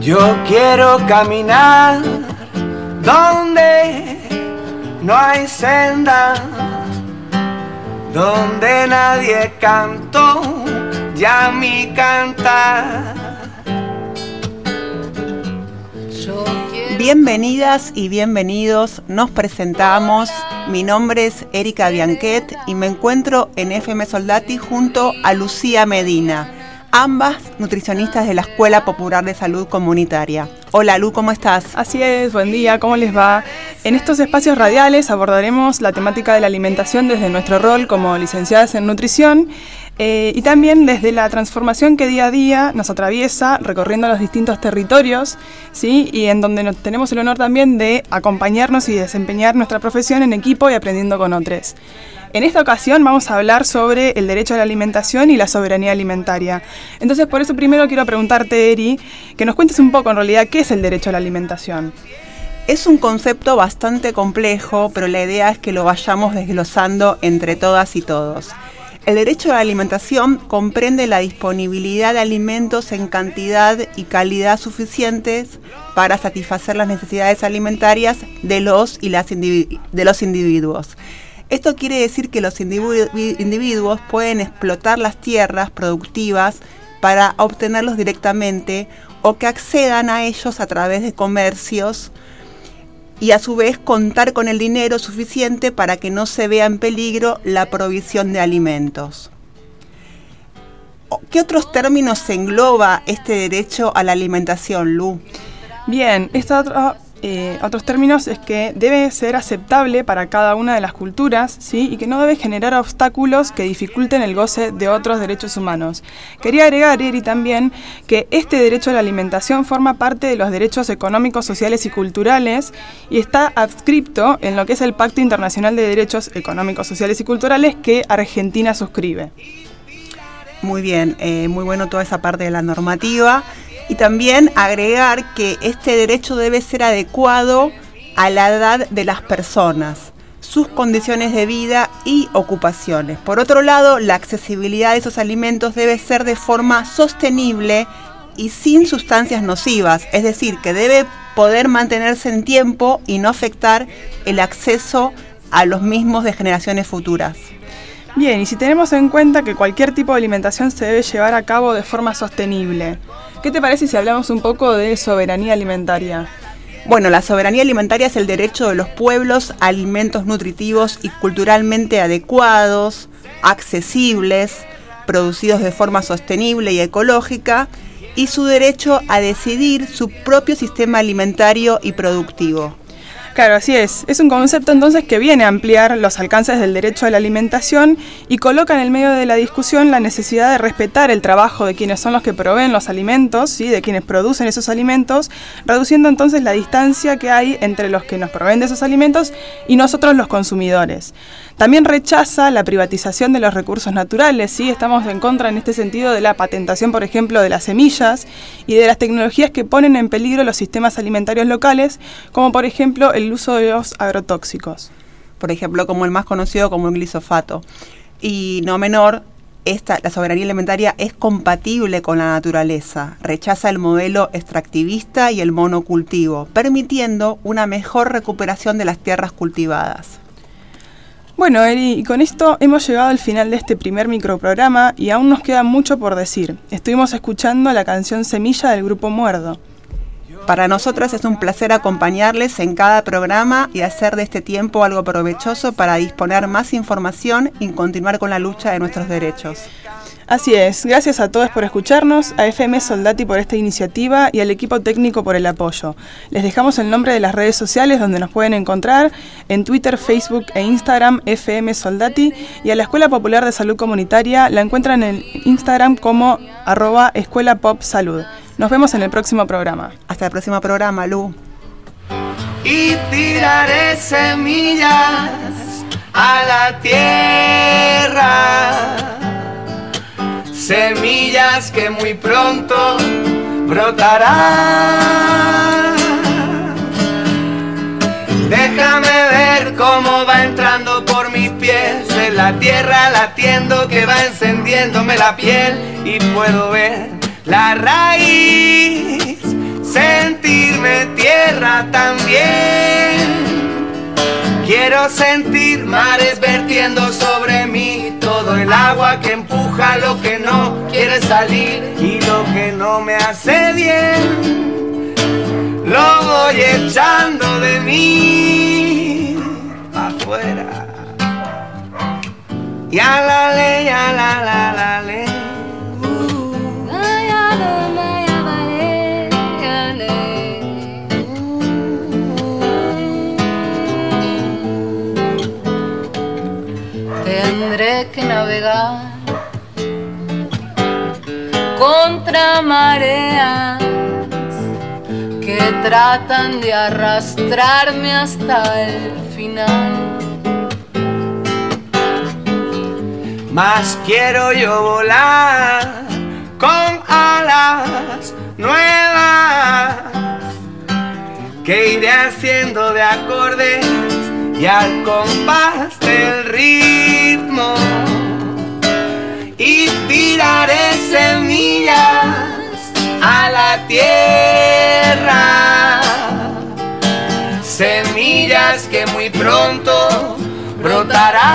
Yo quiero caminar donde no hay senda, donde nadie cantó ya mi cantar. Bienvenidas y bienvenidos, nos presentamos. Mi nombre es Erika Bianquet y me encuentro en FM Soldati junto a Lucía Medina ambas nutricionistas de la Escuela Popular de Salud Comunitaria. Hola Lu, ¿cómo estás? Así es, buen día, ¿cómo les va? En estos espacios radiales abordaremos la temática de la alimentación desde nuestro rol como licenciadas en nutrición eh, y también desde la transformación que día a día nos atraviesa recorriendo los distintos territorios, ¿sí? Y en donde tenemos el honor también de acompañarnos y desempeñar nuestra profesión en equipo y aprendiendo con otros. En esta ocasión vamos a hablar sobre el derecho a la alimentación y la soberanía alimentaria. Entonces, por eso primero quiero preguntarte, Eri, que nos cuentes un poco en realidad qué es el derecho a la alimentación. Es un concepto bastante complejo, pero la idea es que lo vayamos desglosando entre todas y todos. El derecho a la alimentación comprende la disponibilidad de alimentos en cantidad y calidad suficientes para satisfacer las necesidades alimentarias de los y las de los individuos. Esto quiere decir que los individuos pueden explotar las tierras productivas para obtenerlos directamente o que accedan a ellos a través de comercios y a su vez contar con el dinero suficiente para que no se vea en peligro la provisión de alimentos. ¿Qué otros términos engloba este derecho a la alimentación, Lu? Bien, esta otra eh, otros términos es que debe ser aceptable para cada una de las culturas ¿sí? y que no debe generar obstáculos que dificulten el goce de otros derechos humanos. Quería agregar, Eri, también que este derecho a la alimentación forma parte de los derechos económicos, sociales y culturales y está adscripto en lo que es el Pacto Internacional de Derechos Económicos, Sociales y Culturales que Argentina suscribe. Muy bien, eh, muy bueno toda esa parte de la normativa y también agregar que este derecho debe ser adecuado a la edad de las personas, sus condiciones de vida y ocupaciones. Por otro lado, la accesibilidad de esos alimentos debe ser de forma sostenible y sin sustancias nocivas, es decir, que debe poder mantenerse en tiempo y no afectar el acceso a los mismos de generaciones futuras. Bien, y si tenemos en cuenta que cualquier tipo de alimentación se debe llevar a cabo de forma sostenible, ¿qué te parece si hablamos un poco de soberanía alimentaria? Bueno, la soberanía alimentaria es el derecho de los pueblos a alimentos nutritivos y culturalmente adecuados, accesibles, producidos de forma sostenible y ecológica, y su derecho a decidir su propio sistema alimentario y productivo. Claro, así es. Es un concepto entonces que viene a ampliar los alcances del derecho a la alimentación y coloca en el medio de la discusión la necesidad de respetar el trabajo de quienes son los que proveen los alimentos, ¿sí? de quienes producen esos alimentos, reduciendo entonces la distancia que hay entre los que nos proveen de esos alimentos y nosotros los consumidores. También rechaza la privatización de los recursos naturales, ¿sí? estamos en contra en este sentido de la patentación, por ejemplo, de las semillas y de las tecnologías que ponen en peligro los sistemas alimentarios locales, como por ejemplo el uso de los agrotóxicos. Por ejemplo, como el más conocido como el glisofato. Y no menor, esta, la soberanía alimentaria es compatible con la naturaleza, rechaza el modelo extractivista y el monocultivo, permitiendo una mejor recuperación de las tierras cultivadas. Bueno, Eri, y con esto hemos llegado al final de este primer microprograma y aún nos queda mucho por decir. Estuvimos escuchando la canción Semilla del grupo Muerdo. Para nosotros es un placer acompañarles en cada programa y hacer de este tiempo algo provechoso para disponer más información y continuar con la lucha de nuestros derechos. Así es, gracias a todos por escucharnos, a FM Soldati por esta iniciativa y al equipo técnico por el apoyo. Les dejamos el nombre de las redes sociales donde nos pueden encontrar en Twitter, Facebook e Instagram FM Soldati y a la Escuela Popular de Salud Comunitaria la encuentran en Instagram como arroba Escuela Pop Salud. Nos vemos en el próximo programa. Hasta el próximo programa, Lu. Y tiraré semillas a la tierra semillas que muy pronto brotarán. Déjame ver cómo va entrando por mis pies en la tierra latiendo que va encendiéndome la piel y puedo ver la raíz, sentirme tierra también. Quiero sentir mares vertiendo sobre mí todo el agua que empuja lo que no quiere salir y lo que no me hace bien. Lo voy echando de mí afuera. Y la ley, a la la la ley. que navegar contra mareas que tratan de arrastrarme hasta el final. Más quiero yo volar con alas nuevas que iré haciendo de acordes y al compás del ritmo y tiraré semillas a la tierra, semillas que muy pronto brotarán.